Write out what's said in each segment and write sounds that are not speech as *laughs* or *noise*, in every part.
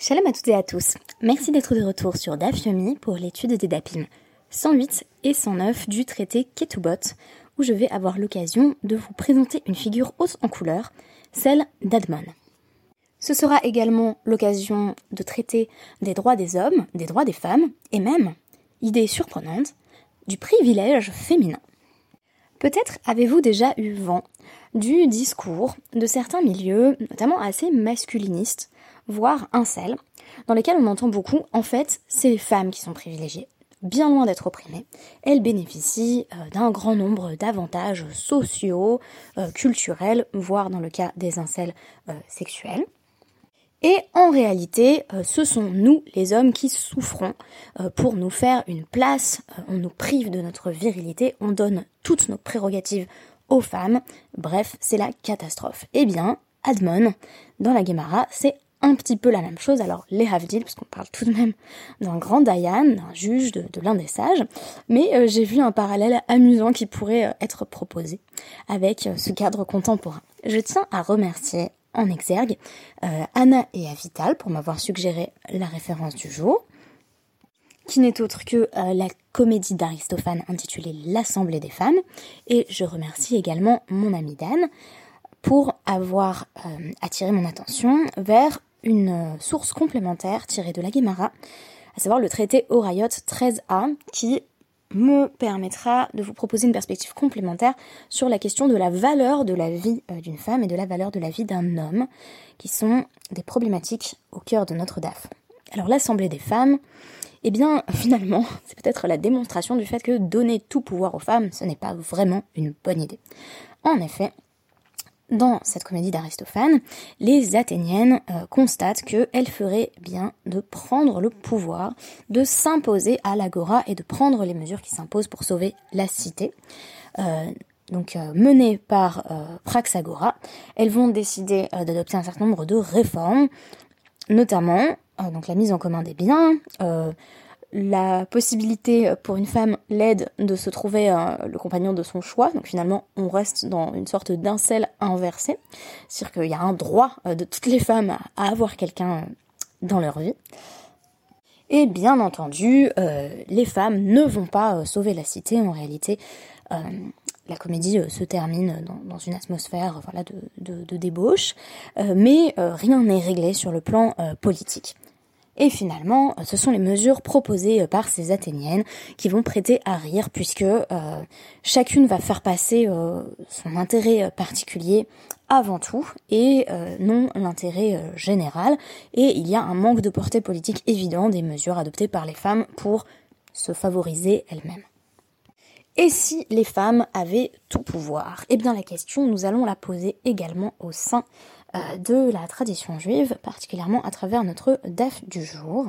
Shalom à toutes et à tous. Merci d'être de retour sur Dafyomi pour l'étude des Dapim 108 et 109 du traité Ketubot, où je vais avoir l'occasion de vous présenter une figure haute en couleur, celle d'Admon. Ce sera également l'occasion de traiter des droits des hommes, des droits des femmes, et même, idée surprenante, du privilège féminin. Peut-être avez-vous déjà eu vent du discours de certains milieux, notamment assez masculinistes, voire incel, dans lesquels on entend beaucoup, en fait, c'est les femmes qui sont privilégiées. Bien loin d'être opprimées, elles bénéficient euh, d'un grand nombre d'avantages sociaux, euh, culturels, voire dans le cas des incels euh, sexuels. Et en réalité, ce sont nous, les hommes, qui souffrons pour nous faire une place, on nous prive de notre virilité, on donne toutes nos prérogatives aux femmes, bref, c'est la catastrophe. Eh bien, Admon, dans la Gemara, c'est un petit peu la même chose. Alors, les Havdil, parce qu'on parle tout de même d'un grand Dayan, d'un juge, de, l'un des sages, mais euh, j'ai vu un parallèle amusant qui pourrait euh, être proposé avec euh, ce cadre contemporain. Je tiens à remercier en exergue Anna et Avital pour m'avoir suggéré la référence du jour, qui n'est autre que la comédie d'Aristophane intitulée L'Assemblée des femmes, et je remercie également mon ami Dan pour avoir attiré mon attention vers une euh, source complémentaire tirée de la Guémara, à savoir le traité Orayot 13a, qui me permettra de vous proposer une perspective complémentaire sur la question de la valeur de la vie euh, d'une femme et de la valeur de la vie d'un homme, qui sont des problématiques au cœur de notre DAF. Alors l'Assemblée des femmes, eh bien *laughs* finalement, c'est peut-être la démonstration du fait que donner tout pouvoir aux femmes, ce n'est pas vraiment une bonne idée. En effet, dans cette comédie d'Aristophane, les Athéniennes euh, constatent qu'elles feraient bien de prendre le pouvoir, de s'imposer à l'agora et de prendre les mesures qui s'imposent pour sauver la cité. Euh, donc euh, menées par Praxagora, elles vont décider d'adopter un certain nombre de réformes, notamment donc la mise en commun des biens, la possibilité pour une femme laide de se trouver euh, le compagnon de son choix. Donc finalement, on reste dans une sorte d'incel inversé. C'est-à-dire qu'il y a un droit euh, de toutes les femmes à avoir quelqu'un dans leur vie. Et bien entendu, euh, les femmes ne vont pas sauver la cité. En réalité, la comédie se termine dans, une atmosphère voilà, de débauche, mais rien n'est réglé sur le plan politique. Et finalement, ce sont les mesures proposées par ces Athéniennes qui vont prêter à rire puisque euh, chacune va faire passer euh, son intérêt particulier avant tout et euh, non l'intérêt général. Et il y a un manque de portée politique évident des mesures adoptées par les femmes pour se favoriser elles-mêmes. Et si les femmes avaient tout pouvoir? Eh bien la question, nous allons la poser également au sein euh, de la tradition juive, particulièrement à travers notre DAF du jour.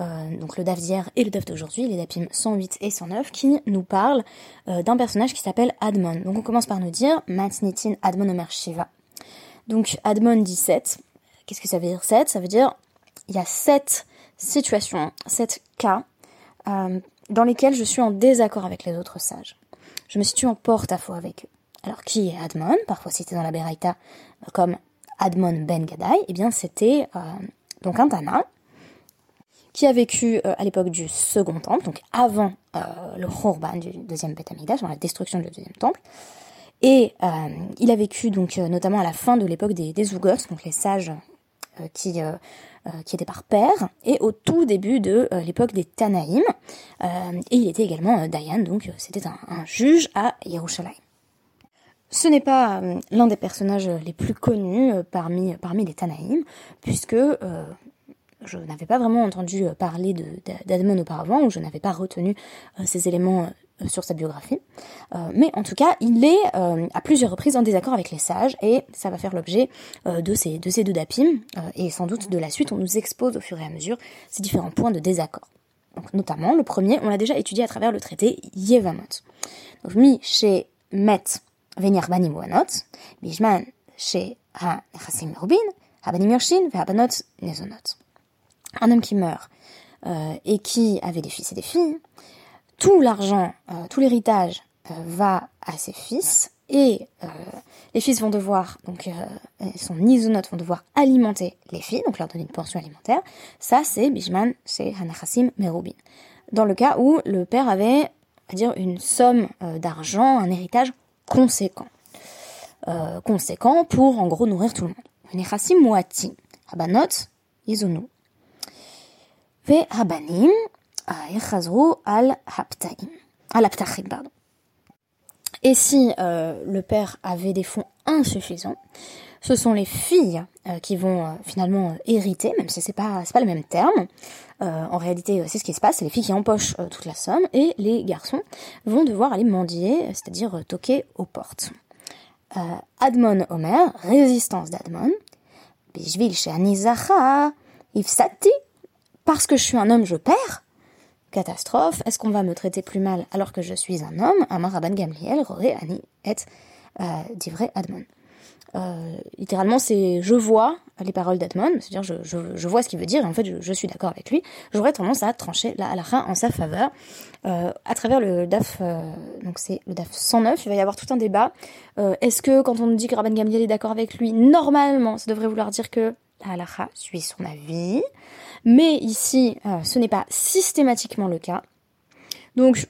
Euh, donc le DAF d'hier et le DAF d'aujourd'hui, les DAPIM 108 et 109, qui nous parlent euh, d'un personnage qui s'appelle Admon. Donc on commence par nous dire Matnitin Admon Omer Shiva. Donc Admon dit 7. Qu'est-ce que ça veut dire 7 Ça veut dire il y a 7 situations, 7 cas dans lesquels je suis en désaccord avec les autres sages. Je me situe en porte-à-faux avec eux. Alors qui est Admon, parfois cité dans la Beraïta comme Admon Ben Gadai, eh bien c'était euh, donc un Tana qui a vécu euh, à l'époque du Second Temple, donc avant euh, le Khorban du deuxième Beth dans la destruction du deuxième Temple. Et il a vécu donc notamment à la fin de l'époque des, des donc les sages qui, qui étaient par père, et au tout début de l'époque des Tanaïm. et il était également Dayan, donc c'était un, juge à Yerushalayim. Ce n'est pas euh, l'un des personnages les plus connus euh, parmi, parmi les Tanaïm, puisque euh, je n'avais pas vraiment entendu parler d'Admon auparavant, ou je n'avais pas retenu ces éléments sur sa biographie. mais en tout cas, il est à plusieurs reprises en désaccord avec les sages, et ça va faire l'objet de, ces, de ces deux dapim, et sans doute de la suite, on nous expose au fur et à mesure ces différents points de désaccord. Donc, notamment, le premier, on l'a déjà étudié à travers le traité Yevamot. Donc, mis chez Met venir בנים ובנות, בזמן שהנכסים מרובין, הבנים יורשים והבנות ניזונות. Un homme qui meurt euh, et qui avait des fils et des filles, tout l'argent, euh, tout l'héritage euh, va à ses fils et les fils vont devoir, donc son isonote vont devoir alimenter les filles, donc leur donner une pension alimentaire. Ça, c'est Bijman, c'est Hanachassim Merubin. Dans le cas où le père avait, on va dire, une somme d'argent, un héritage conséquent. conséquent pour, en gros, nourrir tout le monde. Hanachassim Muati, Habanot, Izonou. Ve Habanim, al al pardon. Et si euh, le père avait des fonds insuffisants, ce sont les filles euh, qui vont euh, finalement hériter, même si c'est pas pas le même terme. en réalité, c'est ce qui se passe, les filles qui empochent toute la somme et les garçons vont devoir aller mendier, c'est-à-dire toquer aux portes. Admon Omer, résistance d'Admon. Bishvil Ifsati, parce que je suis un homme, je perds catastrophe, est-ce qu'on va me traiter plus mal alors que je suis un homme? Amar Gamliel, Roré, Ani, et euh, vrai Admon. Euh, littéralement, c'est je vois les paroles d'Admon, c'est-à-dire je, vois ce qu'il veut dire et en fait je, suis d'accord avec lui. J'aurais tendance à trancher la halakha en sa faveur euh, à travers le DAF, euh, donc c'est le DAF 109. Il va y avoir tout un débat. Est-ce que quand on dit que Rabban Gamliel est d'accord avec lui, normalement, ça devrait vouloir dire que la halakha suit son avis mais ici, ce n'est pas systématiquement le cas. Donc,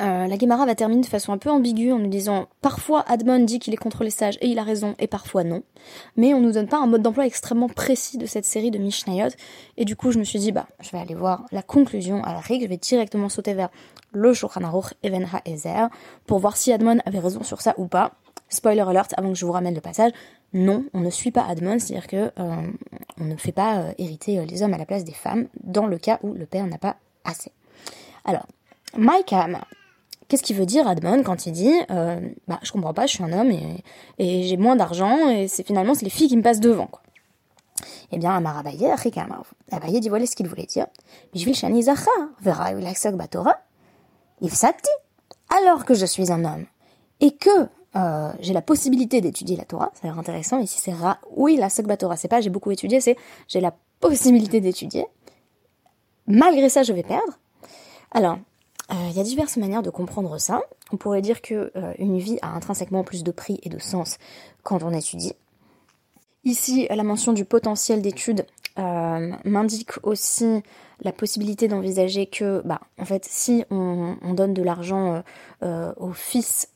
euh, la Gemara va terminer de façon un peu ambiguë en nous disant parfois Admon dit qu'il est contre les sages et il a raison, et parfois non. Mais on nous donne pas un mode d'emploi extrêmement précis de cette série de Mishnayot. Et du coup, je me suis dit, bah, je vais aller voir la conclusion à la règle, je vais directement sauter vers le Shulchan Aruch Evenha Ezer pour voir si Admon avait raison sur ça ou pas. Spoiler alert avant que je vous ramène le passage, non, on ne suit pas Admon, c'est-à-dire que euh, on ne fait pas euh, hériter les hommes à la place des femmes dans le cas où le père n'a pas assez. Alors, Maikam, qu'est-ce qu'il veut dire Admon quand il dit bah je comprends pas, je suis un homme et, j'ai moins d'argent et c'est finalement c'est les filles qui me passent devant quoi. Eh bien, Amar Abaye, Abaye dit voilà ce qu'il voulait dire. verra Alors que je suis un homme et que euh, j'ai la possibilité d'étudier la Torah, ça a l'air intéressant. Ici, c'est oui, la Torah, c'est pas j'ai beaucoup étudié, c'est j'ai la possibilité d'étudier. Malgré ça, je vais perdre. Alors, euh, il y a diverses manières de comprendre ça. On pourrait dire que euh, une vie a intrinsèquement plus de prix et de sens quand on étudie. Ici, la mention du potentiel d'étude m'indique aussi la possibilité d'envisager que, bah, en fait, si on, on donne de l'argent aux fils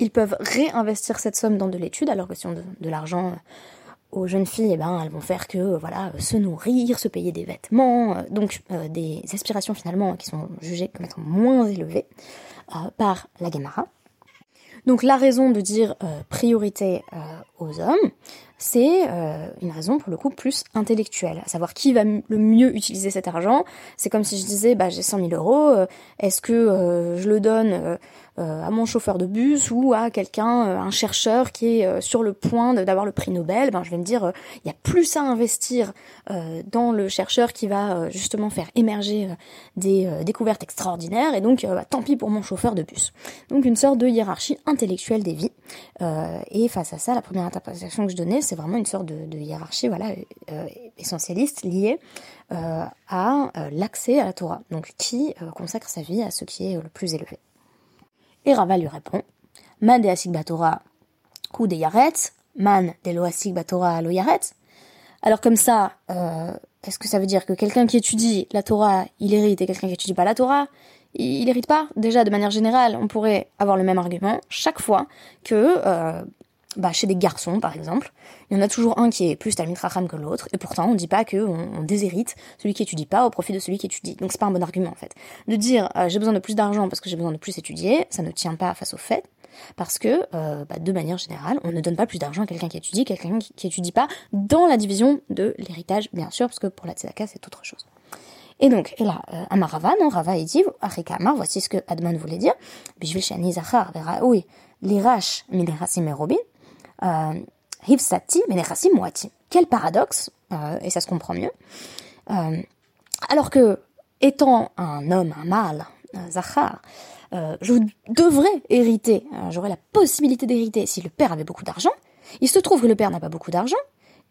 ils peuvent réinvestir cette somme dans de l'étude, alors que si on donne de l'argent euh, aux jeunes filles, eh ben, elles vont faire que euh, voilà, se nourrir, se payer des vêtements, euh, donc des aspirations finalement qui sont jugées comme étant moins élevées par la Gemara. Donc la raison de dire priorité aux hommes, c'est une raison pour le coup plus intellectuelle, à savoir qui va le mieux utiliser cet argent. C'est comme si je disais, bah j'ai 100 000 euros, est-ce que je le donne euh, à mon chauffeur de bus ou à quelqu'un, euh, un chercheur qui est euh, sur le point d'avoir le prix Nobel, ben je vais me dire il y a plus à investir dans le chercheur qui va justement faire émerger des découvertes extraordinaires et donc bah, tant pis pour mon chauffeur de bus. Donc une sorte de hiérarchie intellectuelle des vies. et face à ça, la première interprétation que je donnais, c'est vraiment une sorte de, de hiérarchie voilà essentialiste liée à l'accès à la Torah. Donc qui consacre sa vie à ce qui est le plus élevé. Et Rava lui répond Man de Asik Batora ou de Yaretz, Man de Loasik Batora lo Yaretz. Alors comme ça, euh, est-ce que ça veut dire que quelqu'un qui étudie la Torah, il hérite, et quelqu'un qui étudie pas la Torah, il, hérite pas? Déjà, de manière générale, on pourrait avoir le même argument chaque fois que euh, bah, chez des garçons, par exemple, il y en a toujours un qui est plus Talmud Racham que l'autre, et pourtant on ne dit pas qu'on on déshérite celui qui étudie pas au profit de celui qui étudie. Donc c'est pas un bon argument en fait. De dire euh, j'ai besoin de plus d'argent parce que j'ai besoin de plus étudier, ça ne tient pas face au fait, parce que euh, bah, de manière générale, on ne donne pas plus d'argent à quelqu'un qui étudie, quelqu'un qui, étudie pas dans la division de l'héritage, bien sûr, parce que pour la tzedaka c'est autre chose. Et donc, et là, euh, Amarava, non, Rava, il dit, Amar, voici ce que Adman voulait dire. Bishvil Shani Zachar, oui, l'irash, et Robin, euh. Quel paradoxe, euh, et ça se comprend mieux. Euh, alors que, étant un homme, un mâle, un Zachar, je devrais hériter, j'aurais la possibilité d'hériter si le père avait beaucoup d'argent. Il se trouve que le père n'a pas beaucoup d'argent,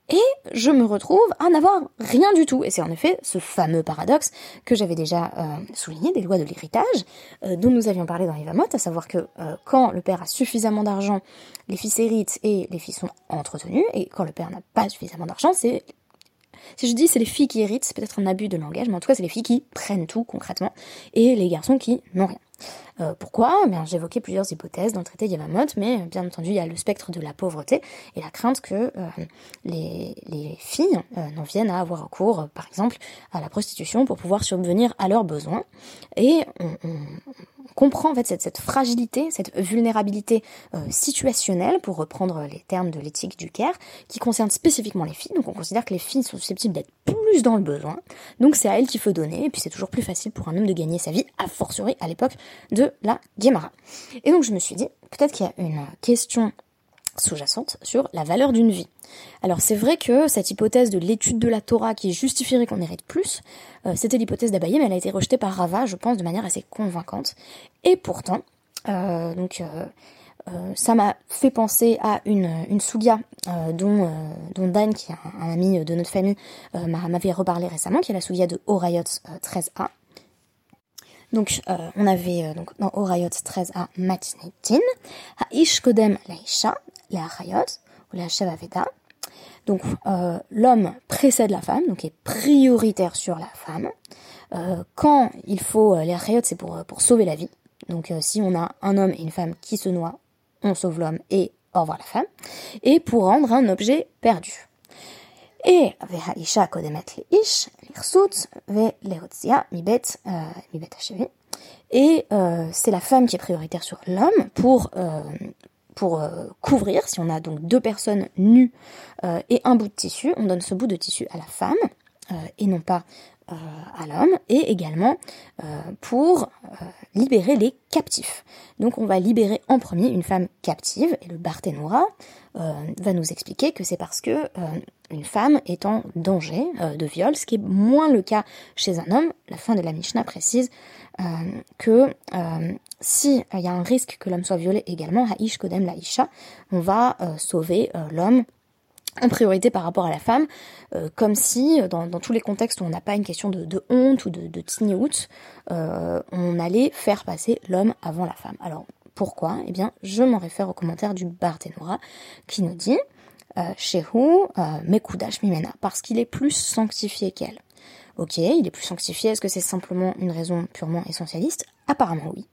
et je me retrouve à n'avoir rien du tout. Et c'est en effet ce fameux paradoxe que j'avais déjà euh, souligné des lois de l'héritage, euh, dont nous avions parlé dans Yvamot, à savoir que euh, quand le père a suffisamment d'argent, les fils héritent et les filles sont entretenus, et quand le père n'a pas suffisamment d'argent, c'est si je dis c'est les filles qui héritent, c'est peut-être un abus de langage, mais en tout cas c'est les filles qui prennent tout concrètement, et les garçons qui n'ont rien. Euh, pourquoi? Eh J'évoquais plusieurs hypothèses dans le traité Yamamot, mais bien entendu, il y a le spectre de la pauvreté et la crainte que euh, les, les, filles euh, n'en viennent à avoir recours, par exemple, à la prostitution pour pouvoir subvenir à leurs besoins. Et on, comprend en fait cette, cette fragilité, cette vulnérabilité situationnelle, pour reprendre les termes de l'éthique du Caire, qui concerne spécifiquement les filles. Donc on considère que les filles sont susceptibles d'être plus dans le besoin. Donc c'est à elles qu'il faut donner, et puis c'est toujours plus facile pour un homme de gagner sa vie, a fortiori à l'époque de la Guémara. Et donc je me suis dit, peut-être qu'il y a une question sous-jacente sur la valeur d'une vie. Alors c'est vrai que cette hypothèse de l'étude de la Torah qui justifierait qu'on hérite plus, euh, c'était l'hypothèse d'Abaye, mais elle a été rejetée par Rava, je pense, de manière assez convaincante. Et pourtant, euh, euh, ça m'a fait penser à une, une dont, Dan, qui est un, ami de notre famille, m'avait reparlé récemment, qui est la Sougia de Horayot 13a. Donc, euh, on avait euh, donc dans Orayot 13 à Matinitin, Ish Kodem Laisha, la ou la Shavaveda. Donc, euh, l'homme précède la femme, donc est prioritaire sur la femme. quand il faut, les c'est pour, pour sauver la vie. Donc, si on a un homme et une femme qui se noient, on sauve l'homme et au revoir la femme. Et pour rendre un objet perdu. Et והאישה קודמת לאיש, לרסות, ולהוציאה מבית, מבית השבי. Et euh, c'est la femme qui est prioritaire sur l'homme pour, euh, pour euh, couvrir, si on a donc deux personnes nues euh, et un bout de tissu, on donne ce bout de tissu à la femme euh, et non pas euh, à l'homme, et également pour libérer les captifs. Donc on va libérer en premier une femme captive, et le Barthénora va nous expliquer que c'est parce que une femme est en danger euh, de viol, ce qui est moins le cas chez un homme. La fin de la Mishnah précise euh, que euh, si il y a un risque que l'homme soit violé également, Ha'ish Kodem la Isha, on va sauver l'homme en priorité par rapport à la femme, comme si dans, tous les contextes où on n'a pas une question de, honte ou de, de on allait faire passer l'homme avant la femme. Alors pourquoi? Eh bien, je m'en réfère au commentaire du Barthénora qui nous dit Shehu euh, Mekudash Mimena, parce qu'il est plus sanctifié qu'elle. Ok, il est plus sanctifié, est-ce que c'est simplement une raison purement essentialiste? Apparemment oui.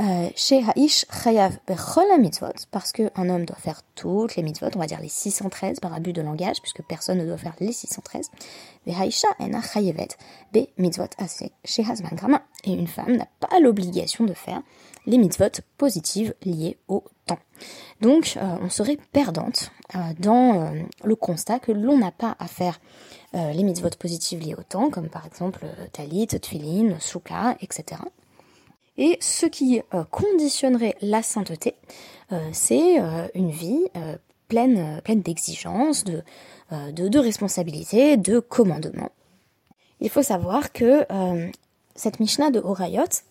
Euh, chez Haish Chayav Bechol mitzvot, parce qu'un homme doit faire toutes les mitzvot, on va dire les 613 par abus de langage, puisque personne ne doit faire les 613. Et Haisha ena chayevet be mitzvot chez Hazman Grama. Et une femme n'a pas l'obligation de faire les mitzvot positives liées au temps. Donc, euh, on serait perdante euh, dans euh, le constat que l'on n'a pas à faire les mitzvot positives liées au temps, comme par exemple talit, tfilin, souka, etc. Et ce qui conditionnerait la sainteté, c'est une vie pleine, d'exigences, de, responsabilités, de commandements. Il faut savoir que cette Mishnah de Horayot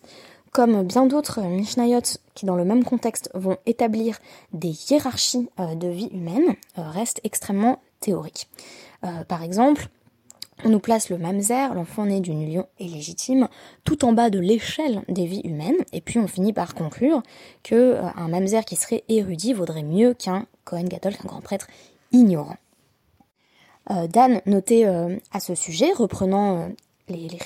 comme bien d'autres Mishnayot qui dans le même contexte vont établir des hiérarchies euh, de vie humaine, euh, restent extrêmement théoriques. Euh, par exemple, on nous place le mamzer, l'enfant né d'une union illégitime, tout en bas de l'échelle des vies humaines, et puis on finit par conclure que un mamzer qui serait érudit vaudrait mieux qu'un Kohen Gadol, qu'un grand prêtre ignorant. Dan notait à ce sujet, reprenant les, les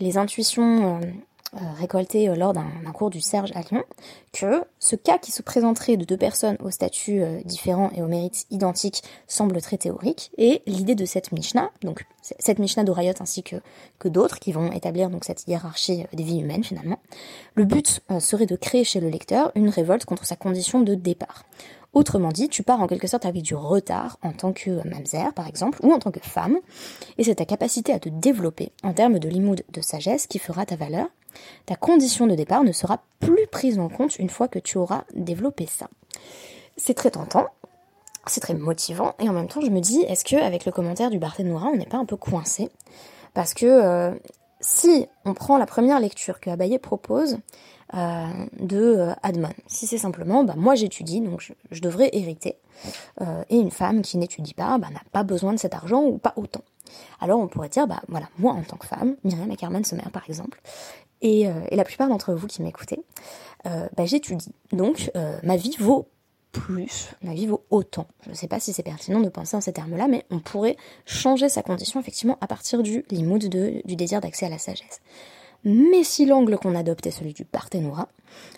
les intuitions euh, récolté euh, lors d'un cours du Serge à Lyon, que ce cas qui se présenterait de deux personnes au statut euh, différent et aux mérites identiques semble très théorique, et l'idée de cette Mishnah, donc cette Mishnah d'Orayot ainsi que, que d'autres qui vont établir donc cette hiérarchie des vies humaines finalement, le but serait de créer chez le lecteur une révolte contre sa condition de départ. Autrement dit, tu pars en quelque sorte avec du retard en tant que mamzer, par exemple, ou en tant que femme, et c'est ta capacité à te développer en termes de limoud de sagesse qui fera ta valeur. Ta condition de départ ne sera plus prise en compte une fois que tu auras développé ça. C'est très tentant, c'est très motivant, et en même temps, je me dis, est-ce que avec le commentaire du Barthénora, on n'est pas un peu coincé? Parce que euh, si on prend la première lecture que Abaye propose euh, de euh, Admon, si c'est simplement, bah, moi j'étudie, donc je, devrais hériter, euh, et une femme qui n'étudie pas bah, n'a pas besoin de cet argent ou pas autant. Alors on pourrait dire, bah voilà, moi en tant que femme, Myriam Ackerman Sommer par exemple, et, et la plupart d'entre vous qui m'écoutez, bah, j'étudie. Donc ma vie vaut plus, ma vie vaut autant. Je ne sais pas si c'est pertinent de penser en ces termes-là, mais on pourrait changer sa condition effectivement à partir du limoud du désir d'accès à la sagesse. Mais si l'angle qu'on adopte est celui du Parthénora,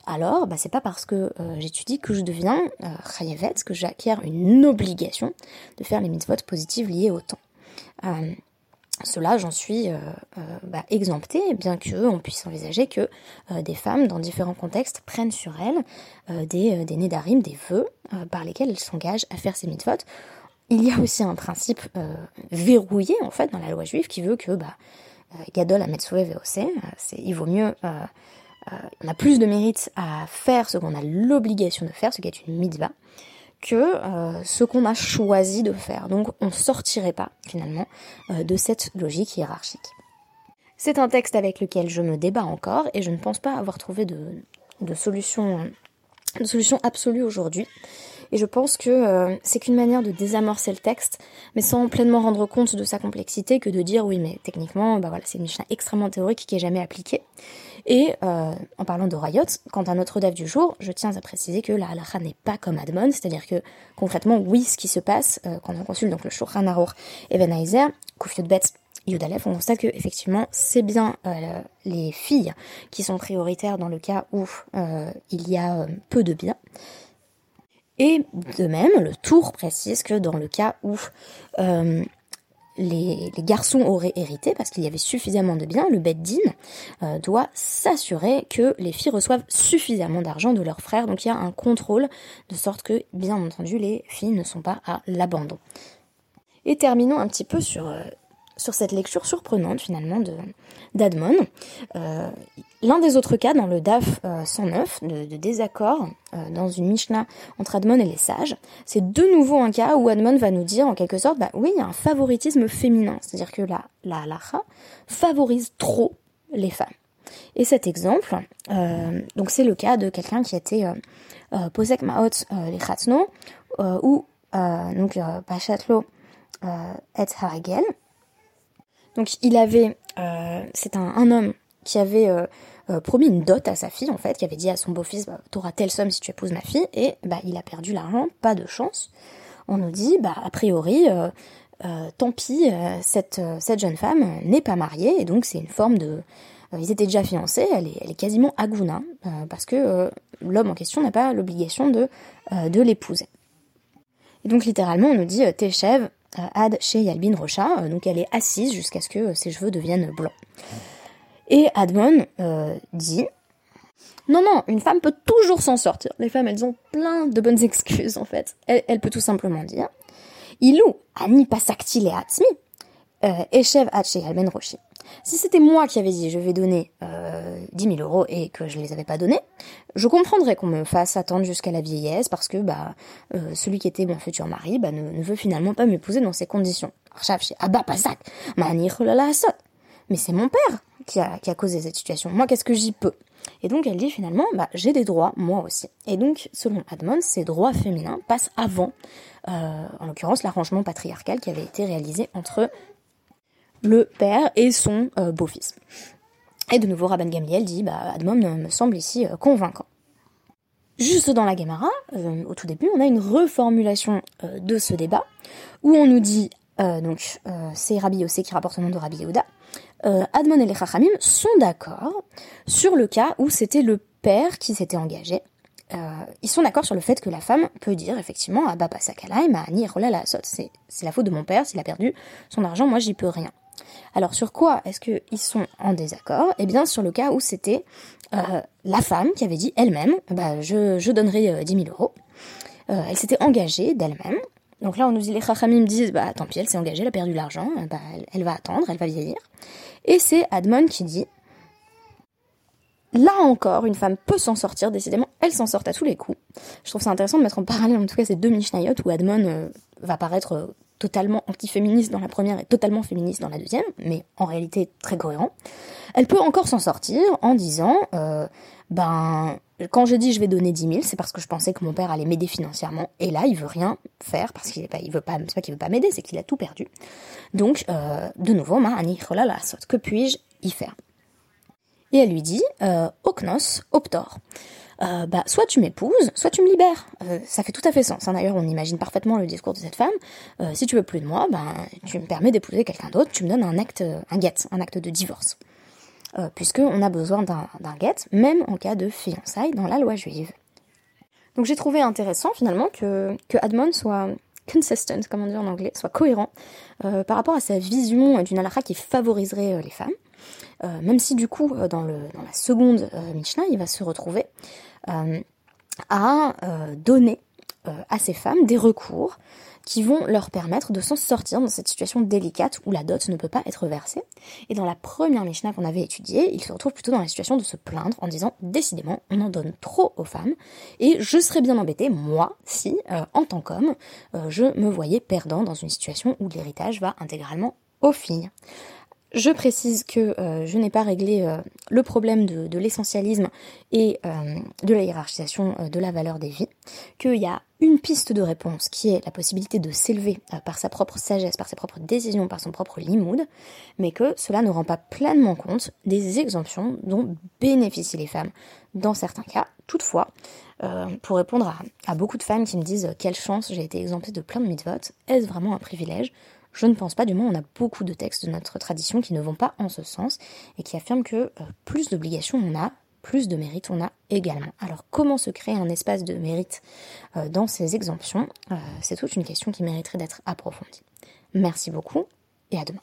alors bah, c'est pas parce que euh, j'étudie que je deviens euh, que j'acquiers une obligation de faire les mitzvot positives liées au temps. Euh, cela, j'en suis euh, euh, bah, exemptée, bien qu'on puisse envisager que des femmes, dans différents contextes, prennent sur elles des, des nédarim, des vœux, par lesquels elles s'engagent à faire ces mitzvot. Il y a aussi un principe verrouillé, en fait, dans la loi juive, qui veut que, bah, Gadol a c'est il vaut mieux, on a plus de mérite à faire ce qu'on a l'obligation de faire, ce qui est une mitzvah, que euh, ce qu'on a choisi de faire. Donc on ne sortirait pas finalement euh, de cette logique hiérarchique. C'est un texte avec lequel je me débat encore et je ne pense pas avoir trouvé de, de solution, absolue aujourd'hui. Et je pense que euh, c'est qu'une manière de désamorcer le texte, mais sans pleinement rendre compte de sa complexité que de dire oui mais techniquement, bah voilà, c'est une Mishnah extrêmement théorique qui est jamais appliquée. Et euh, en parlant de Rayot, quant à notre DAF du jour, je tiens à préciser que la halakha n'est pas comme Admon, c'est-à-dire que concrètement, oui, ce qui se passe euh, quand on consulte donc le Shulchan Aruch et Ben Aizer, Bet Yudalef, on constate que effectivement c'est bien euh, les filles qui sont prioritaires dans le cas où il y a peu de biens. Et de même, le tour précise que dans le cas où les, garçons auraient hérité parce qu'il y avait suffisamment de biens, le Beddin euh, doit s'assurer que les filles reçoivent suffisamment d'argent de leurs frères. Donc il y a un contrôle de sorte que, bien entendu, les filles ne sont pas à l'abandon. Et terminons un petit peu sur euh, sur cette lecture surprenante finalement d'Admon. Euh, l'un des autres cas dans le DAF 109 euh, de, désaccord euh, dans une Mishnah entre Admon et les sages, c'est de nouveau un cas où Admon va nous dire en quelque sorte, bah oui, il y a un favoritisme féminin, c'est-à-dire que la la halacha favorise trop les femmes. Et cet exemple, donc c'est le cas de quelqu'un qui été posek maot les chatno ou donc pachatlo et haragel donc il avait, euh, c'est un, homme qui avait euh, euh, promis une dot à sa fille en fait, qui avait dit à son beau-fils, bah, t'auras telle somme si tu épouses ma fille, et bah il a perdu l'argent, pas de chance. On nous dit, bah a priori, tant pis, cette, cette jeune femme n'est pas mariée, et donc c'est une forme de, ils étaient déjà fiancés, elle est, elle est quasiment aguna, parce que l'homme en question n'a pas l'obligation de, de l'épouser. Et donc littéralement on nous dit, chèvre euh, Ad chez Yalbin Rocha, euh, donc elle est assise jusqu'à ce que ses cheveux deviennent blancs. Et Admon euh, dit non, non, une femme peut toujours s'en sortir. Les femmes, elles ont plein de bonnes *laughs* excuses, en fait. Elle, peut tout simplement dire Ilou, ani pasakti le atzmi, echev chez Yalbin Roshi. Si c'était moi qui avais dit je vais donner euh, 10 000 euros et que je les avais pas donnés, je comprendrais qu'on me fasse attendre jusqu'à la vieillesse parce que bah euh, celui qui était mon futur mari bah, ne, veut finalement pas m'épouser dans ces conditions. Mais c'est mon père qui a, qui a causé cette situation. Moi, qu'est-ce que j'y peux? Et donc, elle dit finalement, bah, j'ai des droits, moi aussi. Et donc, selon Admon, ces droits féminins passent avant, euh, en l'occurrence, l'arrangement patriarcal qui avait été réalisé entre le père et son euh, beau-fils. Et de nouveau, Rabban Gamliel dit, bah, Admon me semble ici euh, convaincant. Juste dans la Gemara, euh, au tout début, on a une reformulation de ce débat, où on nous dit, donc c'est Rabbi Yossé qui rapporte au nom de Rabbi Yehuda, Admon et les Chachamim sont d'accord sur le cas où c'était le père qui s'était engagé. ils sont d'accord sur le fait que la femme peut dire effectivement à Baba Sakalai, c'est la faute de mon père, s'il a perdu son argent, moi j'y peux rien. Alors sur quoi est-ce qu'ils sont en désaccord? Eh bien sur le cas où c'était euh, la femme qui avait dit elle-même, bah, je, je donnerai 10 euh, 000 euros. Euh, elle s'était engagée d'elle-même. Donc là on nous dit, les chachamim disent, bah tant pis, elle s'est engagée, elle a perdu l'argent, bah, elle, va attendre, elle va vieillir. Et c'est Admon qui dit, Là encore, une femme peut s'en sortir, décidément, elle s'en sort à tous les coups. Je trouve ça intéressant de mettre en parallèle en tout cas ces deux Mishnayot où Admon va paraître totalement anti-féministe dans la première et totalement féministe dans la deuxième, mais en réalité très cohérent, elle peut encore s'en sortir en disant, euh, ben, quand je dis je vais donner 10 000, c'est parce que je pensais que mon père allait m'aider financièrement, et là, il veut rien faire, parce qu'il pas, veut pas, c'est pas qu'il veut pas m'aider, c'est qu'il a tout perdu. Donc, euh, de nouveau, ma là la que puis-je y faire? Et elle lui dit, euh, Oknos, Optor. Euh, bah, soit tu m'épouses, soit tu me libères. Euh, ça fait tout à fait sens. Hein. D'ailleurs, on imagine parfaitement le discours de cette femme. Euh, si tu veux plus de moi, ben, tu me permets d'épouser quelqu'un d'autre, tu me donnes un acte, un get, un acte de divorce. Puisqu'on a besoin d'un get, même en cas de fiançailles dans la loi juive. Donc j'ai trouvé intéressant finalement que, que Admon soit consistent, comme on dit en anglais, soit cohérent par rapport à sa vision d'une halakha qui favoriserait les femmes. Euh, même si du coup, euh, dans, la seconde euh, Mishnah, il va se retrouver à donner à ces femmes des recours qui vont leur permettre de s'en sortir dans cette situation délicate où la dot ne peut pas être versée. Et dans la première Mishnah qu'on avait étudiée, il se retrouve plutôt dans la situation de se plaindre en disant décidément on en donne trop aux femmes et je serais bien embêtée moi si en tant qu'homme je me voyais perdant dans une situation où l'héritage va intégralement aux filles. Je précise que euh, je n'ai pas réglé euh, le problème de, l'essentialisme et euh, de la hiérarchisation de la valeur des vies, qu'il y a une piste de réponse qui est la possibilité de s'élever par sa propre sagesse, par ses propres décisions, par son propre limoud, mais que cela ne rend pas pleinement compte des exemptions dont bénéficient les femmes dans certains cas. Toutefois, pour répondre à, beaucoup de femmes qui me disent quelle chance j'ai été exemptée de plein de mitzvot, est-ce vraiment un privilège? Je ne pense pas, du moins on a beaucoup de textes de notre tradition qui ne vont pas en ce sens et qui affirment que euh, plus d'obligations on a, plus de mérite on a également. Alors comment se créer un espace de mérite euh, dans ces exemptions? Euh, C'est toute une question qui mériterait d'être approfondie. Merci beaucoup et à demain.